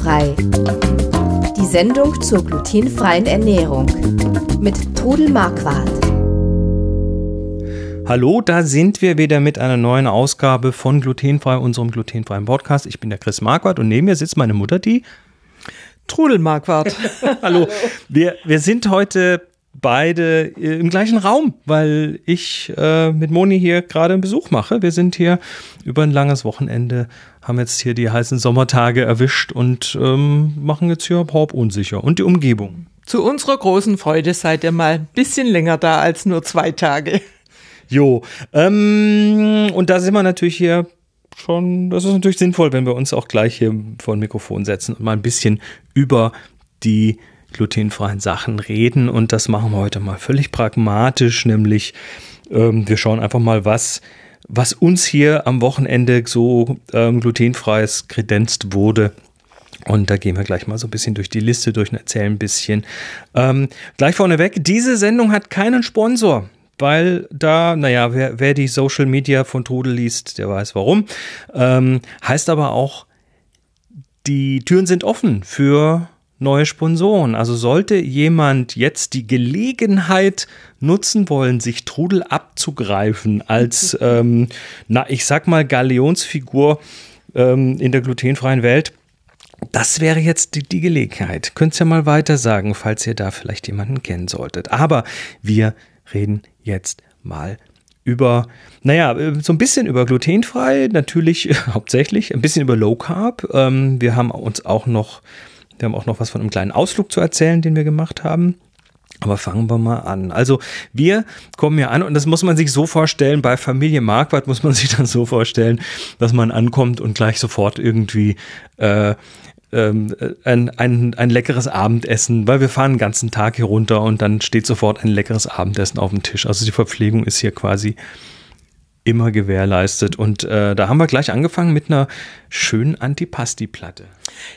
Glutenfrei. Die Sendung zur glutenfreien Ernährung mit Trudel Marquardt. Hallo, da sind wir wieder mit einer neuen Ausgabe von Glutenfrei, unserem glutenfreien Podcast. Ich bin der Chris Marquardt und neben mir sitzt meine Mutter, die Trudel Marquardt. Hallo. Wir, wir sind heute beide äh, im gleichen Raum, weil ich äh, mit Moni hier gerade einen Besuch mache. Wir sind hier über ein langes Wochenende, haben jetzt hier die heißen Sommertage erwischt und ähm, machen jetzt hier Horb unsicher und die Umgebung. Zu unserer großen Freude seid ihr mal ein bisschen länger da als nur zwei Tage. Jo, ähm, und da sind wir natürlich hier schon, das ist natürlich sinnvoll, wenn wir uns auch gleich hier vor ein Mikrofon setzen und mal ein bisschen über die glutenfreien Sachen reden. Und das machen wir heute mal völlig pragmatisch, nämlich ähm, wir schauen einfach mal, was, was uns hier am Wochenende so ähm, glutenfreies kredenzt wurde. Und da gehen wir gleich mal so ein bisschen durch die Liste durch und erzählen ein bisschen. Ähm, gleich vorneweg, diese Sendung hat keinen Sponsor weil da, naja, wer, wer die Social Media von Trudel liest, der weiß warum. Ähm, heißt aber auch, die Türen sind offen für neue Sponsoren. Also sollte jemand jetzt die Gelegenheit nutzen wollen, sich Trudel abzugreifen als, ähm, na, ich sag mal, Galionsfigur ähm, in der glutenfreien Welt, das wäre jetzt die, die Gelegenheit. Könnt ihr ja mal weiter sagen, falls ihr da vielleicht jemanden kennen solltet. Aber wir reden jetzt mal über, naja, so ein bisschen über glutenfrei, natürlich hauptsächlich, ein bisschen über Low Carb. Ähm, wir haben uns auch noch wir haben auch noch was von einem kleinen Ausflug zu erzählen, den wir gemacht haben. Aber fangen wir mal an. Also wir kommen ja an und das muss man sich so vorstellen, bei Familie Marquardt muss man sich dann so vorstellen, dass man ankommt und gleich sofort irgendwie äh, ähm, ein, ein, ein leckeres Abendessen, weil wir fahren den ganzen Tag hier runter und dann steht sofort ein leckeres Abendessen auf dem Tisch. Also die Verpflegung ist hier quasi immer gewährleistet. Und äh, da haben wir gleich angefangen mit einer schönen Antipasti-Platte.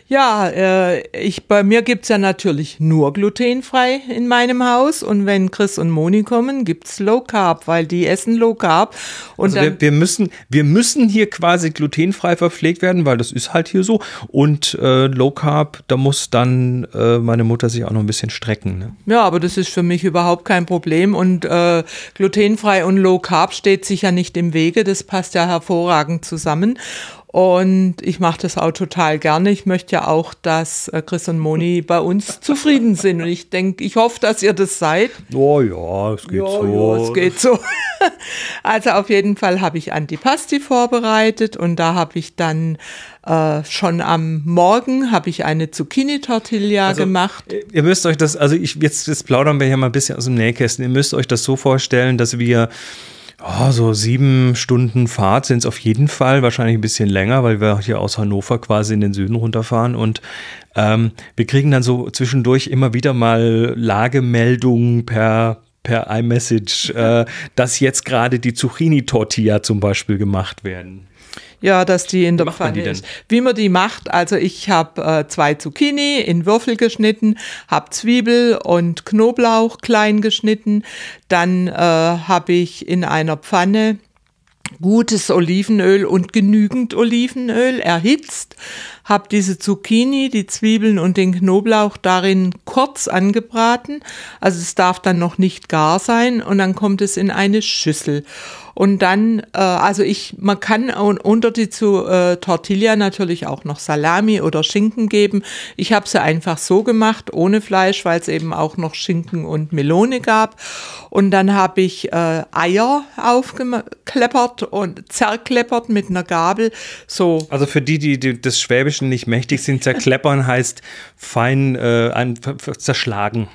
Ja, äh, ich, bei mir gibt's ja natürlich nur glutenfrei in meinem Haus. Und wenn Chris und Moni kommen, gibt's Low Carb, weil die essen Low Carb. Und also wir, wir, müssen, wir müssen hier quasi glutenfrei verpflegt werden, weil das ist halt hier so. Und äh, Low Carb, da muss dann äh, meine Mutter sich auch noch ein bisschen strecken. Ne? Ja, aber das ist für mich überhaupt kein Problem. Und äh, glutenfrei und Low Carb steht sicher nicht im Wege. Das passt ja hervorragend zusammen. Und ich mache das auch total gerne. Ich möchte ja auch, dass äh, Chris und Moni bei uns zufrieden sind. Und ich denke, ich hoffe, dass ihr das seid. Oh ja, es geht ja, so. Ja, es geht so. Also auf jeden Fall habe ich Antipasti vorbereitet und da habe ich dann äh, schon am Morgen habe ich eine Zucchini-Tortilla also, gemacht. Ihr müsst euch das, also ich, jetzt, jetzt plaudern wir hier mal ein bisschen aus dem Nähkästchen. Ihr müsst euch das so vorstellen, dass wir Oh, so sieben Stunden Fahrt sind es auf jeden Fall, wahrscheinlich ein bisschen länger, weil wir hier aus Hannover quasi in den Süden runterfahren und ähm, wir kriegen dann so zwischendurch immer wieder mal Lagemeldungen per per iMessage, äh, dass jetzt gerade die Zucchini-Tortilla zum Beispiel gemacht werden. Ja, dass die in der Pfanne ist. Wie man die macht, also ich habe äh, zwei Zucchini in Würfel geschnitten, habe Zwiebel und Knoblauch klein geschnitten, dann äh, habe ich in einer Pfanne gutes Olivenöl und genügend Olivenöl erhitzt, habe diese Zucchini, die Zwiebeln und den Knoblauch darin kurz angebraten. Also es darf dann noch nicht gar sein und dann kommt es in eine Schüssel. Und dann, äh, also ich, man kann unter die zu, äh, Tortilla natürlich auch noch Salami oder Schinken geben. Ich habe sie einfach so gemacht, ohne Fleisch, weil es eben auch noch Schinken und Melone gab. Und dann habe ich äh, Eier aufgekleppert und zerkleppert mit einer Gabel. So. Also für die, die, die des Schwäbischen nicht mächtig sind, zerkleppern heißt fein äh, zerschlagen.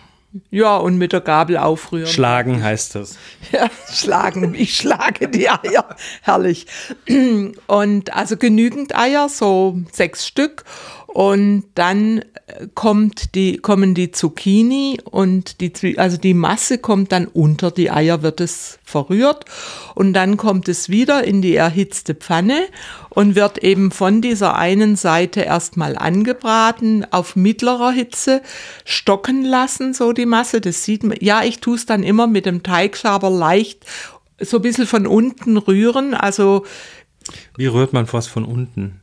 Ja, und mit der Gabel aufrühren. Schlagen heißt das. Ja, schlagen. Ich schlage die Eier. Herrlich. Und also genügend Eier, so sechs Stück. Und dann kommt die, kommen die Zucchini und die, also die Masse kommt dann unter die Eier, wird es verrührt und dann kommt es wieder in die erhitzte Pfanne und wird eben von dieser einen Seite erstmal angebraten, auf mittlerer Hitze stocken lassen, so die Masse. Das sieht man, ja, ich tue es dann immer mit dem Teigschaber leicht so ein bisschen von unten rühren, also. Wie rührt man was von unten?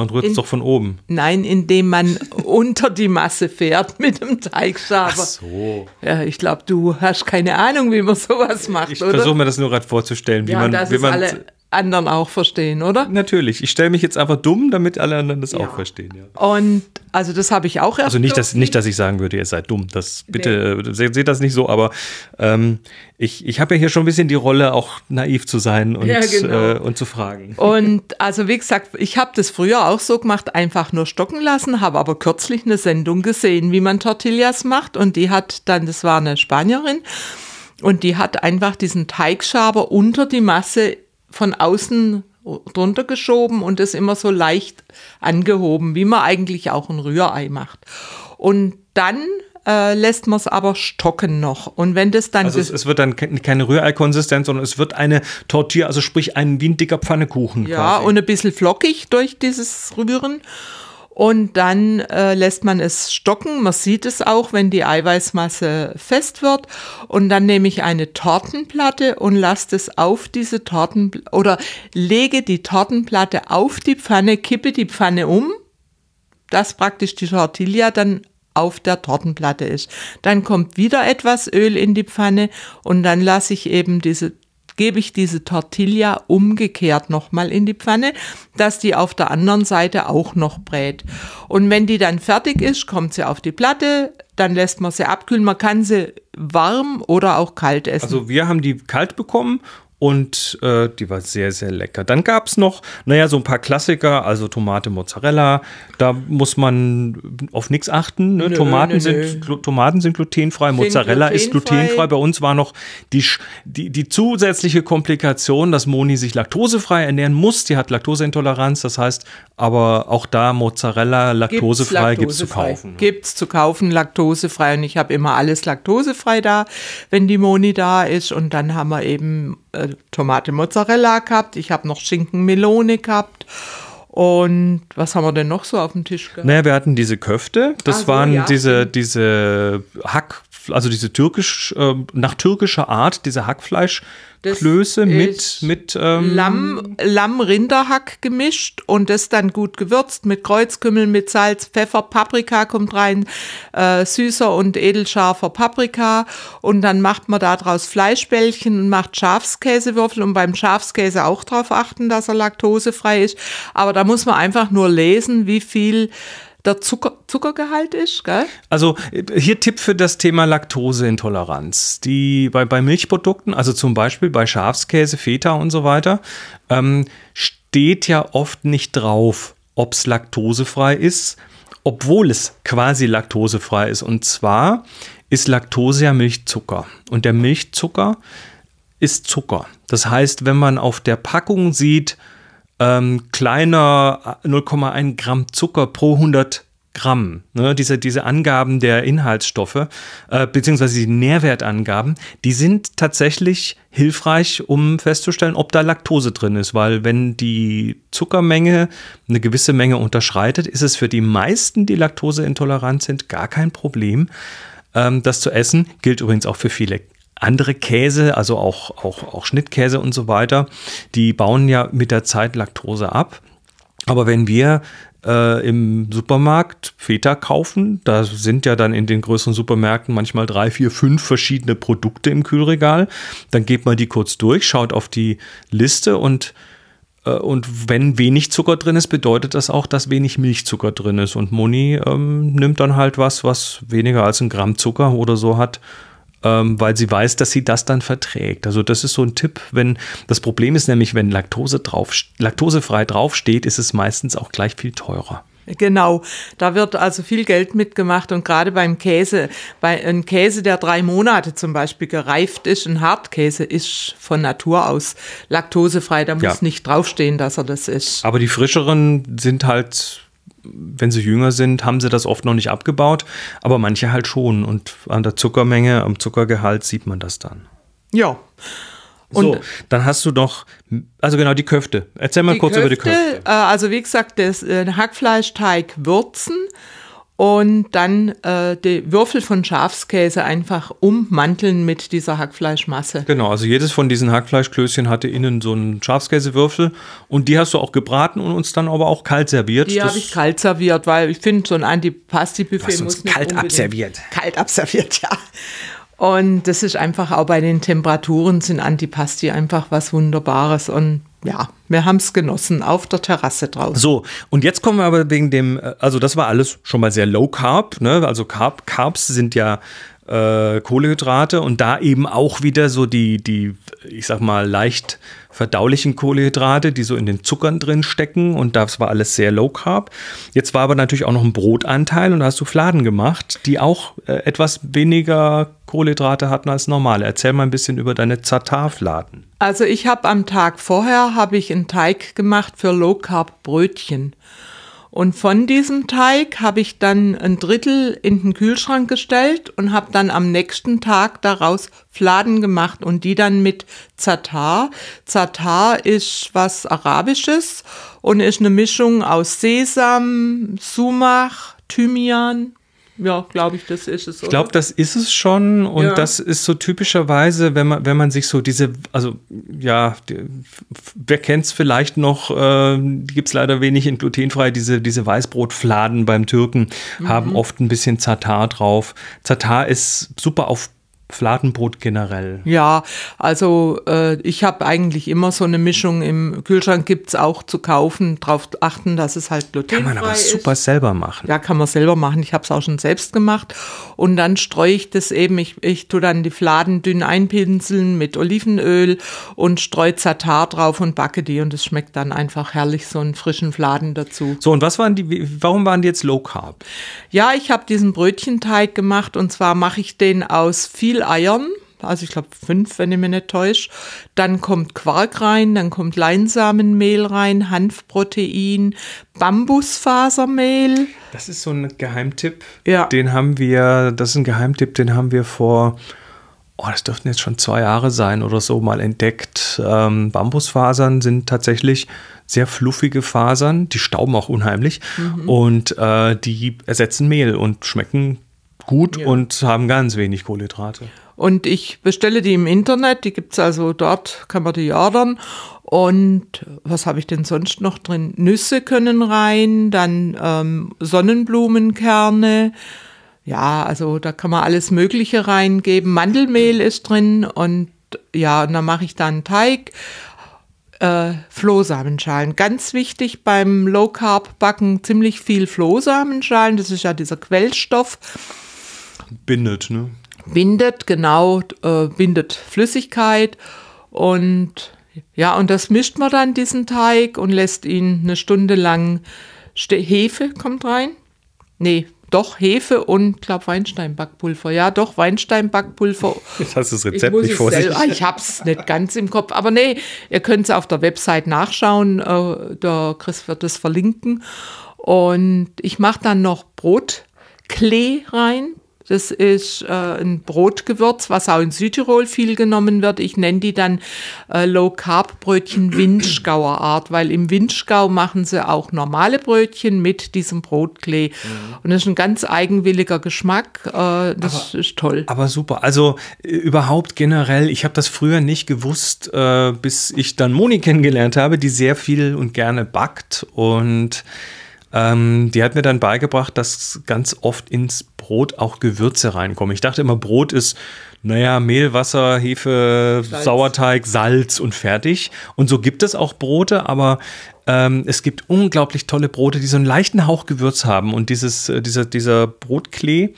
Man rührt es doch von oben. Nein, indem man unter die Masse fährt mit dem Teigschaber. Ach so. Ja, ich glaube, du hast keine Ahnung, wie man sowas macht, ich versuche mir das nur gerade vorzustellen, wie ja, man, das wie man alle anderen auch verstehen, oder? Natürlich. Ich stelle mich jetzt einfach dumm, damit alle anderen das ja. auch verstehen. Ja. Und also das habe ich auch erst. Also nicht dass, nicht, dass ich sagen würde, ihr seid dumm. Das bitte nee. seht, seht das nicht so, aber ähm, ich, ich habe ja hier schon ein bisschen die Rolle, auch naiv zu sein und, ja, genau. äh, und zu fragen. Und also wie gesagt, ich habe das früher auch so gemacht, einfach nur stocken lassen, habe aber kürzlich eine Sendung gesehen, wie man Tortillas macht. Und die hat dann, das war eine Spanierin, und die hat einfach diesen Teigschaber unter die Masse von außen drunter geschoben und es immer so leicht angehoben, wie man eigentlich auch ein Rührei macht. Und dann äh, lässt man es aber stocken noch. Und wenn das dann. Also es, es wird dann keine Rührei-Konsistenz, sondern es wird eine Tortilla, also sprich ein wie ein dicker Pfannekuchen. Ja, quasi. und ein bisschen flockig durch dieses Rühren und dann äh, lässt man es stocken. Man sieht es auch, wenn die Eiweißmasse fest wird. Und dann nehme ich eine Tortenplatte und lasse es auf diese Torten oder lege die Tortenplatte auf die Pfanne, kippe die Pfanne um, dass praktisch die Tortilla dann auf der Tortenplatte ist. Dann kommt wieder etwas Öl in die Pfanne und dann lasse ich eben diese gebe ich diese Tortilla umgekehrt nochmal in die Pfanne, dass die auf der anderen Seite auch noch brät. Und wenn die dann fertig ist, kommt sie auf die Platte, dann lässt man sie abkühlen. Man kann sie warm oder auch kalt essen. Also wir haben die kalt bekommen und äh, die war sehr, sehr lecker. Dann gab es noch, naja, so ein paar Klassiker, also Tomate, Mozzarella. Da muss man auf nichts achten. Ne? Nö, Tomaten, nö, sind, nö. Tomaten sind glutenfrei, sind Mozzarella glutenfrei. ist glutenfrei. Bei uns war noch die, die, die zusätzliche Komplikation, dass Moni sich laktosefrei ernähren muss. Die hat Laktoseintoleranz, das heißt, aber auch da Mozzarella laktosefrei gibt es zu kaufen. Gibt es zu kaufen, laktosefrei. Und ich habe immer alles laktosefrei da, wenn die Moni da ist. Und dann haben wir eben äh, Tomate Mozzarella gehabt, ich habe noch Schinken Melone gehabt. Und was haben wir denn noch so auf dem Tisch gehabt? Naja, wir hatten diese Köfte. Das so, waren ja. diese, diese Hack, also diese türkisch, äh, nach türkischer Art, diese Hackfleisch. Klöße mit, mit ähm Lamm, Lamm-Rinderhack gemischt und das dann gut gewürzt mit Kreuzkümmel, mit Salz, Pfeffer, Paprika kommt rein, äh, süßer und edelscharfer Paprika und dann macht man daraus Fleischbällchen und macht Schafskäsewürfel und beim Schafskäse auch darauf achten, dass er laktosefrei ist. Aber da muss man einfach nur lesen, wie viel der Zucker, Zuckergehalt ist. Gell? Also hier Tipp für das Thema Laktoseintoleranz. Die bei, bei Milchprodukten, also zum Beispiel bei Schafskäse, Feta und so weiter, ähm, steht ja oft nicht drauf, ob es laktosefrei ist, obwohl es quasi laktosefrei ist. Und zwar ist Laktose ja Milchzucker. Und der Milchzucker ist Zucker. Das heißt, wenn man auf der Packung sieht, ähm, kleiner 0,1 Gramm Zucker pro 100 Gramm. Ne, diese, diese Angaben der Inhaltsstoffe, äh, beziehungsweise die Nährwertangaben, die sind tatsächlich hilfreich, um festzustellen, ob da Laktose drin ist, weil wenn die Zuckermenge eine gewisse Menge unterschreitet, ist es für die meisten, die laktoseintolerant sind, gar kein Problem, ähm, das zu essen. Gilt übrigens auch für viele andere Käse, also auch, auch, auch Schnittkäse und so weiter, die bauen ja mit der Zeit Laktose ab. Aber wenn wir äh, im Supermarkt Feta kaufen, da sind ja dann in den größeren Supermärkten manchmal drei, vier, fünf verschiedene Produkte im Kühlregal, dann geht man die kurz durch, schaut auf die Liste und äh, und wenn wenig Zucker drin ist, bedeutet das auch, dass wenig Milchzucker drin ist. Und Moni ähm, nimmt dann halt was, was weniger als ein Gramm Zucker oder so hat ähm, weil sie weiß, dass sie das dann verträgt. Also das ist so ein Tipp, wenn das Problem ist nämlich, wenn Laktose drauf, laktosefrei draufsteht, ist es meistens auch gleich viel teurer. Genau, da wird also viel Geld mitgemacht und gerade beim Käse, bei einem Käse, der drei Monate zum Beispiel gereift ist, ein Hartkäse ist von Natur aus laktosefrei, da muss ja. nicht draufstehen, dass er das ist. Aber die frischeren sind halt wenn sie jünger sind, haben sie das oft noch nicht abgebaut, aber manche halt schon. Und an der Zuckermenge, am Zuckergehalt sieht man das dann. Ja. Und so, dann hast du doch, also genau die Köfte. Erzähl mal kurz Köfte, über die Köfte. Äh, also wie gesagt, das äh, Hackfleischteig würzen und dann äh, die Würfel von Schafskäse einfach ummanteln mit dieser Hackfleischmasse. Genau, also jedes von diesen Hackfleischklößchen hatte innen so einen Schafskäsewürfel und die hast du auch gebraten und uns dann aber auch kalt serviert. Die habe ich kalt serviert, weil ich finde, so ein Antipasti-Buffet muss nicht kalt abserviert. Kalt abserviert, ja. Und das ist einfach auch bei den Temperaturen sind Antipasti einfach was Wunderbares und ja, wir haben es genossen auf der Terrasse draußen. So, und jetzt kommen wir aber wegen dem, äh, also das war alles schon mal sehr low carb, ne? Also Carb, Carbs sind ja äh, Kohlehydrate und da eben auch wieder so die, die, ich sag mal, leicht verdaulichen Kohlehydrate, die so in den Zuckern drin stecken und das war alles sehr low carb. Jetzt war aber natürlich auch noch ein Brotanteil und da hast du Fladen gemacht, die auch äh, etwas weniger Kohlehydrate hatten als normal. Erzähl mal ein bisschen über deine Zatarfladen. Also ich habe am Tag vorher habe ich einen Teig gemacht für Low Carb Brötchen. Und von diesem Teig habe ich dann ein Drittel in den Kühlschrank gestellt und habe dann am nächsten Tag daraus Fladen gemacht und die dann mit Zatar. Zatar ist was Arabisches und ist eine Mischung aus Sesam, Sumach, Thymian, ja, glaube ich, das ist es. Ich glaube, das ist es schon. Und ja. das ist so typischerweise, wenn man, wenn man sich so diese, also ja, die, wer kennt es vielleicht noch, äh, die gibt es leider wenig in glutenfrei, diese, diese Weißbrotfladen beim Türken mhm. haben oft ein bisschen Zatar drauf. Zatar ist super auf Fladenbrot generell? Ja, also äh, ich habe eigentlich immer so eine Mischung im Kühlschrank, gibt es auch zu kaufen, darauf achten, dass es halt glutenfrei ist. Kann man aber ist. super selber machen. Ja, kann man selber machen. Ich habe es auch schon selbst gemacht. Und dann streue ich das eben, ich, ich tue dann die Fladen dünn einpinseln mit Olivenöl und streue Zatar drauf und backe die und es schmeckt dann einfach herrlich, so einen frischen Fladen dazu. So, und was waren die, warum waren die jetzt Low Carb? Ja, ich habe diesen Brötchenteig gemacht und zwar mache ich den aus viel Eiern, also ich glaube fünf, wenn ich mich nicht täusche. Dann kommt Quark rein, dann kommt Leinsamenmehl rein, Hanfprotein, Bambusfasermehl. Das ist so ein Geheimtipp. Ja. Den haben wir, das ist ein Geheimtipp, den haben wir vor, oh, das dürften jetzt schon zwei Jahre sein oder so, mal entdeckt. Ähm, Bambusfasern sind tatsächlich sehr fluffige Fasern, die stauben auch unheimlich mhm. und äh, die ersetzen Mehl und schmecken gut ja. und haben ganz wenig Kohlenhydrate. Und ich bestelle die im Internet, die gibt es also dort, kann man die ordern. Und was habe ich denn sonst noch drin? Nüsse können rein, dann ähm, Sonnenblumenkerne. Ja, also da kann man alles Mögliche reingeben. Mandelmehl ist drin und ja, und dann mache ich da einen Teig. Äh, Flohsamenschalen. Ganz wichtig beim Low Carb Backen, ziemlich viel Flohsamenschalen. Das ist ja dieser Quellstoff Bindet, ne? Bindet, genau, äh, bindet Flüssigkeit und ja, und das mischt man dann diesen Teig und lässt ihn eine Stunde lang. Hefe kommt rein. Nee, doch Hefe und, glaube Weinsteinbackpulver. Ja, doch Weinsteinbackpulver. Jetzt hast du das Rezept nicht vor sich. Ah, ich habe es nicht ganz im Kopf, aber nee, ihr könnt es auf der Website nachschauen. Äh, der Chris wird es verlinken. Und ich mache dann noch Brotklee rein. Das ist äh, ein Brotgewürz, was auch in Südtirol viel genommen wird. Ich nenne die dann äh, Low Carb Brötchen Windschgauer Art, weil im Windschgau machen sie auch normale Brötchen mit diesem Brotklee. Mhm. Und das ist ein ganz eigenwilliger Geschmack. Äh, das aber, ist toll. Aber super. Also äh, überhaupt generell, ich habe das früher nicht gewusst, äh, bis ich dann Moni kennengelernt habe, die sehr viel und gerne backt und ähm, die hat mir dann beigebracht, dass ganz oft ins Brot auch Gewürze reinkommen. Ich dachte immer, Brot ist, naja, Mehl, Wasser, Hefe, Salz. Sauerteig, Salz und fertig. Und so gibt es auch Brote, aber ähm, es gibt unglaublich tolle Brote, die so einen leichten Hauch Gewürz haben. Und dieses, äh, dieser, dieser Brotklee,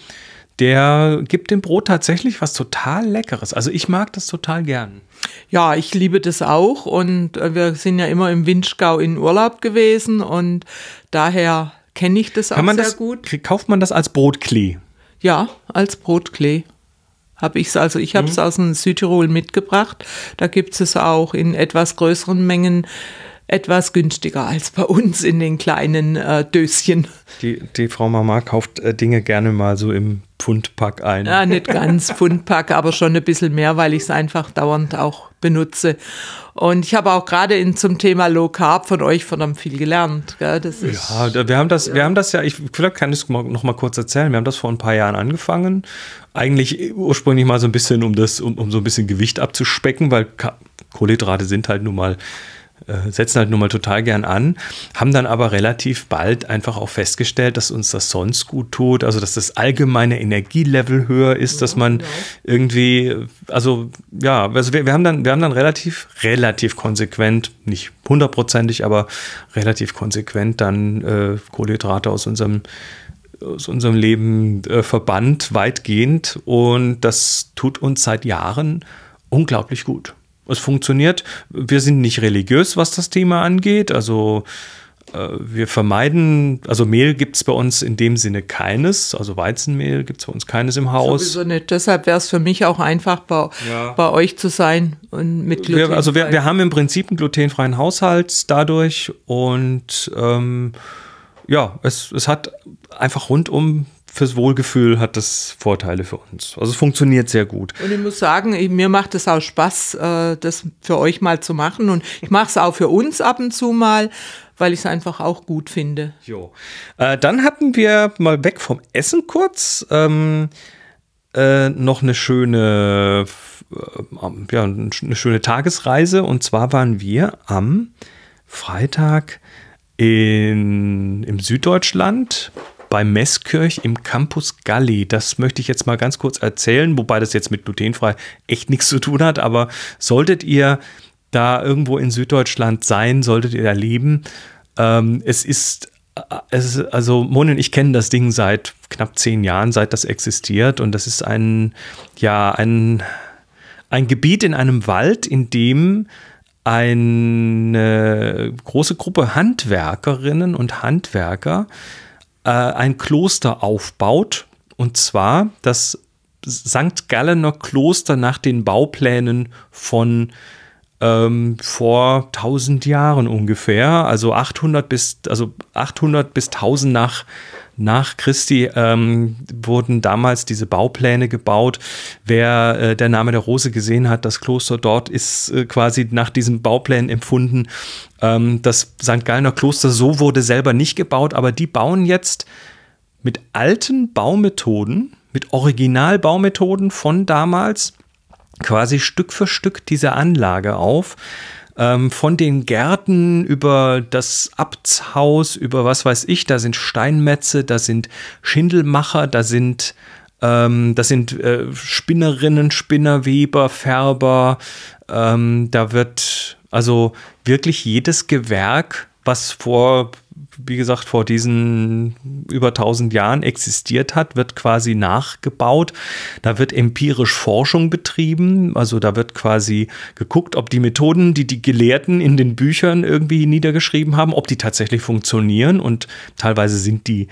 der gibt dem Brot tatsächlich was total Leckeres. Also ich mag das total gern. Ja, ich liebe das auch und äh, wir sind ja immer im Windschgau in Urlaub gewesen und daher kenne ich das Kann auch sehr das, gut. Kauft man das als Brotklee? Ja, als Brotklee habe ich es. Also ich habe es mhm. aus dem Südtirol mitgebracht. Da gibt es auch in etwas größeren Mengen etwas günstiger als bei uns in den kleinen äh, Döschen. Die, die Frau Mama kauft äh, Dinge gerne mal so im Pfundpack ein. Ja, nicht ganz Pfundpack, aber schon ein bisschen mehr, weil ich es einfach dauernd auch benutze. Und ich habe auch gerade in, zum Thema Low Carb von euch verdammt viel gelernt. Gell? Das ist, ja, wir haben das, ja. wir haben das ja, ich vielleicht kann ich es noch mal kurz erzählen. Wir haben das vor ein paar Jahren angefangen. Eigentlich ursprünglich mal so ein bisschen, um das, um, um so ein bisschen Gewicht abzuspecken, weil Kohlenhydrate sind halt nun mal äh, setzen halt nun mal total gern an, haben dann aber relativ bald einfach auch festgestellt, dass uns das sonst gut tut, also dass das allgemeine Energielevel höher ist, ja, dass man genau. irgendwie, also ja, also wir, wir, haben dann, wir haben dann relativ, relativ konsequent, nicht hundertprozentig, aber relativ konsequent dann äh, Kohlenhydrate aus unserem aus unserem Leben äh, verbannt, weitgehend. Und das tut uns seit Jahren unglaublich gut. Es funktioniert. Wir sind nicht religiös, was das Thema angeht. Also äh, wir vermeiden, also Mehl gibt es bei uns in dem Sinne keines, also Weizenmehl gibt es bei uns keines im Haus. Sowieso nicht. Deshalb wäre es für mich auch einfach, bei, ja. bei euch zu sein und mit Gluten. Wir, also wir, wir haben im Prinzip einen glutenfreien Haushalt dadurch und ähm, ja, es, es hat einfach rundum fürs Wohlgefühl hat das Vorteile für uns. Also es funktioniert sehr gut. Und ich muss sagen, mir macht es auch Spaß, äh, das für euch mal zu machen. Und ich mache es auch für uns ab und zu mal, weil ich es einfach auch gut finde. Jo. Äh, dann hatten wir mal weg vom Essen kurz ähm, äh, noch eine schöne, äh, ja, eine schöne Tagesreise. Und zwar waren wir am Freitag in, im Süddeutschland bei Messkirch im Campus Galli. Das möchte ich jetzt mal ganz kurz erzählen, wobei das jetzt mit glutenfrei echt nichts zu tun hat, aber solltet ihr da irgendwo in Süddeutschland sein, solltet ihr da leben. Ähm, es ist äh, es also Moni und ich kennen das Ding seit knapp zehn Jahren, seit das existiert. Und das ist ein, ja, ein, ein Gebiet in einem Wald, in dem eine große Gruppe Handwerkerinnen und Handwerker äh, ein Kloster aufbaut. Und zwar das St. Gallener Kloster nach den Bauplänen von ähm, vor 1000 Jahren ungefähr, also 800 bis, also 800 bis 1000 nach nach Christi ähm, wurden damals diese Baupläne gebaut. Wer äh, der Name der Rose gesehen hat, das Kloster dort ist äh, quasi nach diesen Bauplänen empfunden. Ähm, das St. Gallner Kloster so wurde selber nicht gebaut, aber die bauen jetzt mit alten Baumethoden, mit Originalbaumethoden von damals quasi Stück für Stück diese Anlage auf ähm, von den Gärten über das Abtshaus, über was weiß ich, da sind Steinmetze, da sind Schindelmacher, da sind ähm, das sind äh, Spinnerinnen, Spinnerweber, Färber. Ähm, da wird also wirklich jedes Gewerk, was vor wie gesagt, vor diesen über 1000 Jahren existiert hat, wird quasi nachgebaut. Da wird empirisch Forschung betrieben. Also da wird quasi geguckt, ob die Methoden, die die Gelehrten in den Büchern irgendwie niedergeschrieben haben, ob die tatsächlich funktionieren. Und teilweise sind die,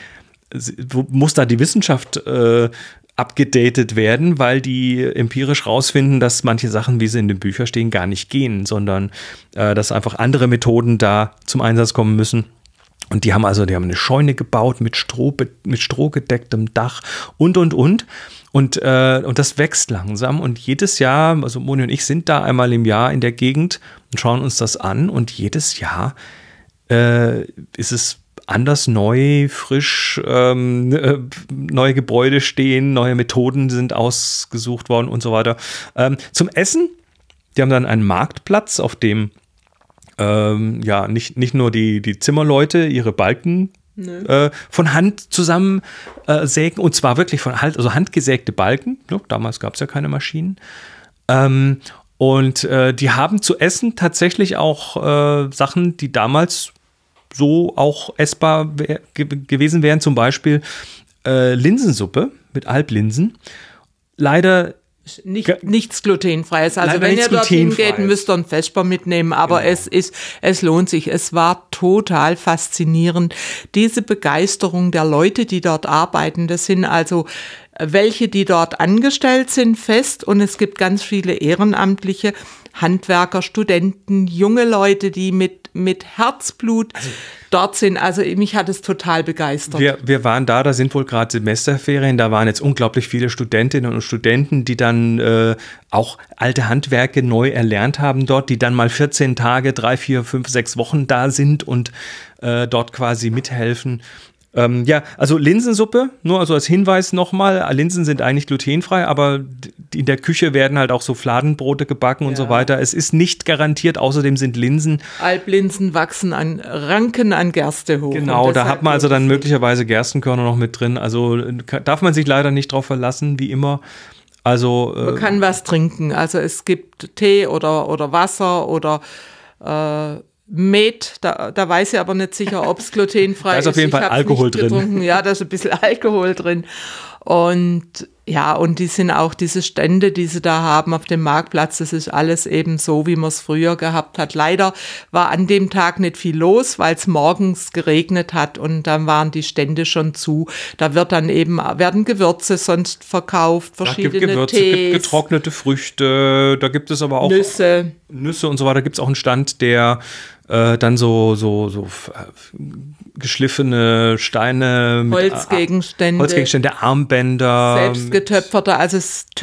muss da die Wissenschaft äh, abgedatet werden, weil die empirisch rausfinden, dass manche Sachen, wie sie in den Büchern stehen, gar nicht gehen, sondern äh, dass einfach andere Methoden da zum Einsatz kommen müssen. Und die haben also, die haben eine Scheune gebaut mit Stroh, mit strohgedecktem Dach und, und, und. Und, äh, und das wächst langsam. Und jedes Jahr, also Moni und ich sind da einmal im Jahr in der Gegend und schauen uns das an. Und jedes Jahr äh, ist es anders neu, frisch, ähm, äh, neue Gebäude stehen, neue Methoden sind ausgesucht worden und so weiter. Ähm, zum Essen, die haben dann einen Marktplatz, auf dem ähm, ja nicht, nicht nur die, die Zimmerleute ihre Balken äh, von Hand zusammen äh, sägen und zwar wirklich von Hand, also handgesägte Balken. Ne? Damals gab es ja keine Maschinen. Ähm, und äh, die haben zu essen tatsächlich auch äh, Sachen, die damals so auch essbar wär, ge gewesen wären, zum Beispiel äh, Linsensuppe mit Halblinsen. Leider nicht, nichts glutenfreies. Also Leider wenn ihr dorthin geht, müsst ihr ein Vesper mitnehmen. Aber genau. es ist, es lohnt sich. Es war total faszinierend. Diese Begeisterung der Leute, die dort arbeiten. Das sind also welche, die dort angestellt sind, fest. Und es gibt ganz viele Ehrenamtliche. Handwerker, Studenten, junge Leute, die mit, mit Herzblut also, dort sind. Also mich hat es total begeistert. Wir, wir waren da, da sind wohl gerade Semesterferien, da waren jetzt unglaublich viele Studentinnen und Studenten, die dann äh, auch alte Handwerke neu erlernt haben dort, die dann mal 14 Tage, drei, vier, fünf, sechs Wochen da sind und äh, dort quasi mithelfen. Ähm, ja, also Linsensuppe, nur also als Hinweis nochmal, Linsen sind eigentlich glutenfrei, aber in der Küche werden halt auch so Fladenbrote gebacken ja. und so weiter. Es ist nicht garantiert, außerdem sind Linsen. Alblinsen wachsen an Ranken an Gerste hoch. Genau, da hat man also dann möglicherweise Gerstenkörner noch mit drin. Also darf man sich leider nicht drauf verlassen, wie immer. Also, man äh, kann was trinken. Also es gibt Tee oder, oder Wasser oder äh, Met, da, da weiß ich aber nicht sicher, ob es glutenfrei ist. Da ist auf jeden Fall Alkohol drin. Ja, da ist ein bisschen Alkohol drin. Und ja, und die sind auch diese Stände, die sie da haben auf dem Marktplatz, das ist alles eben so, wie man es früher gehabt hat. Leider war an dem Tag nicht viel los, weil es morgens geregnet hat und dann waren die Stände schon zu. Da wird dann eben, werden Gewürze sonst verkauft, verschiedene da gibt Gewürze, Tees. gibt getrocknete Früchte, da gibt es aber auch Nüsse. Nüsse und so weiter. Da gibt es auch einen Stand, der äh, dann so, so, so geschliffene Steine, Holzgegenstände, Holzgegenstände, Armbänder, selbst getöpferte, also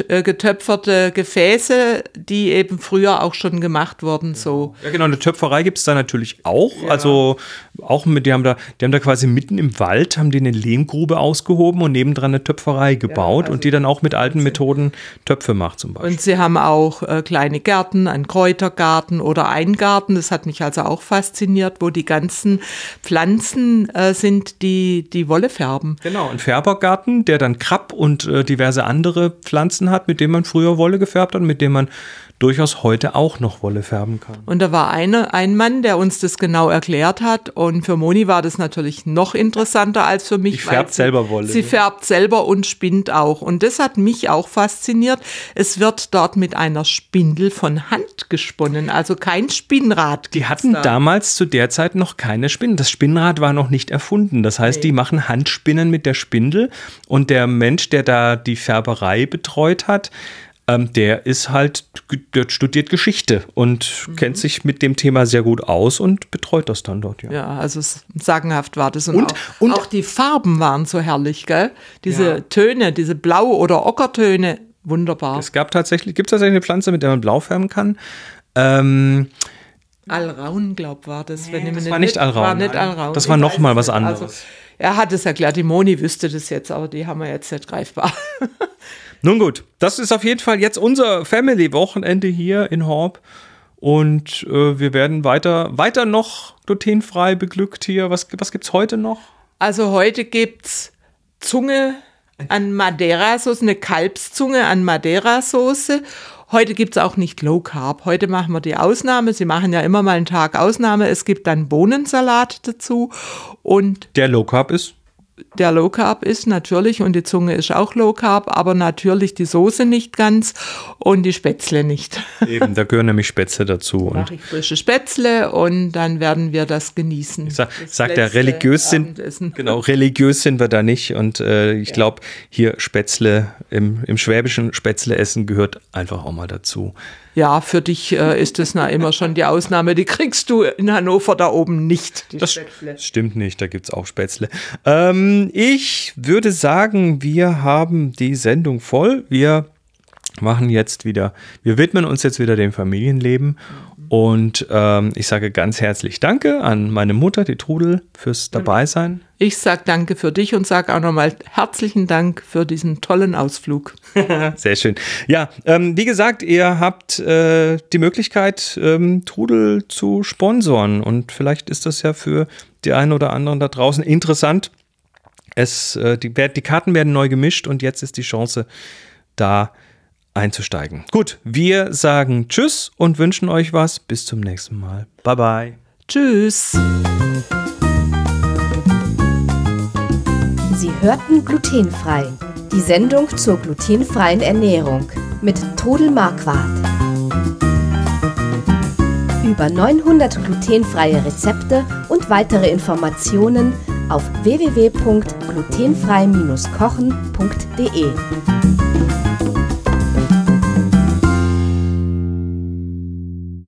äh, getöpferte Gefäße, die eben früher auch schon gemacht wurden. So. Ja, genau. Eine Töpferei gibt es da natürlich auch. Ja. Also auch mit, die haben da, die haben da quasi mitten im Wald haben die eine Lehmgrube ausgehoben und nebendran eine Töpferei gebaut ja, also und die dann auch mit alten Methoden Töpfe macht zum Beispiel. Und sie haben auch äh, kleine Gärten, einen Kräutergarten oder einen Garten. Das hat mich also auch fasziniert, wo die ganzen Pflanzen äh, sind, die die Wolle färben. Genau, ein Färbergarten, der dann Krabb und äh, diverse andere Pflanzen hat, mit denen man früher Wolle gefärbt hat, mit denen man durchaus heute auch noch Wolle färben kann. Und da war eine, ein Mann, der uns das genau erklärt hat. Und für Moni war das natürlich noch interessanter als für mich. Sie färbt selber Wolle. Sie ne? färbt selber und spinnt auch. Und das hat mich auch fasziniert. Es wird dort mit einer Spindel von Hand gesponnen, also kein Spinnrad. Die hatten da. damals zu der Zeit noch keine Spinnen. Das Spinnrad war noch nicht erfunden. Das heißt, nee. die machen Handspinnen mit der Spindel. Und der Mensch, der da die Färberei betreut hat, ähm, der ist halt, der studiert Geschichte und mhm. kennt sich mit dem Thema sehr gut aus und betreut das dann dort, ja. Ja, also sagenhaft war das. Und, und, auch, und auch die Farben waren so herrlich, gell? Diese ja. Töne, diese Blau- oder Ockertöne, wunderbar. Es gab tatsächlich, gibt tatsächlich eine Pflanze, mit der man blau färben kann. Ähm, Alraun, glaub war das. Wenn das war nicht Alraun. War nicht Alraun. Das war noch mal was also, anderes. Also, er hat es erklärt, die Moni wüsste das jetzt, aber die haben wir jetzt nicht greifbar. Nun gut, das ist auf jeden Fall jetzt unser Family-Wochenende hier in Horb. Und äh, wir werden weiter, weiter noch glutenfrei beglückt hier. Was, was gibt es heute noch? Also heute gibt es Zunge an Madeira-Soße, eine Kalbszunge an Madeira-Soße. Heute gibt es auch nicht Low Carb. Heute machen wir die Ausnahme. Sie machen ja immer mal einen Tag Ausnahme. Es gibt dann Bohnensalat dazu. Und der Low Carb ist? Der Low Carb ist natürlich und die Zunge ist auch Low Carb, aber natürlich die Soße nicht ganz und die Spätzle nicht. Eben, da gehören nämlich Spätzle dazu. Mache ich frische Spätzle und dann werden wir das genießen. Ich sag, sagt er, religiös sind, genau, religiös sind wir da nicht und äh, ich ja. glaube, hier Spätzle, im, im schwäbischen Spätzle essen gehört einfach auch mal dazu ja, für dich äh, ist das na immer schon die Ausnahme. Die kriegst du in Hannover da oben nicht. das Spätzle. stimmt nicht, da gibt es auch Spätzle. Ähm, ich würde sagen, wir haben die Sendung voll. Wir machen jetzt wieder, wir widmen uns jetzt wieder dem Familienleben. Und ähm, ich sage ganz herzlich Danke an meine Mutter, die Trudel, fürs Dabeisein. Ich sage Danke für dich und sage auch nochmal herzlichen Dank für diesen tollen Ausflug. Sehr schön. Ja, ähm, wie gesagt, ihr habt äh, die Möglichkeit, ähm, Trudel zu sponsoren. Und vielleicht ist das ja für die einen oder anderen da draußen interessant. Es, äh, die, die Karten werden neu gemischt und jetzt ist die Chance da einzusteigen. Gut, wir sagen Tschüss und wünschen euch was. Bis zum nächsten Mal. Bye bye. Tschüss. Sie hörten glutenfrei. Die Sendung zur glutenfreien Ernährung mit Todel Marquardt. Über 900 glutenfreie Rezepte und weitere Informationen auf www.glutenfrei-kochen.de.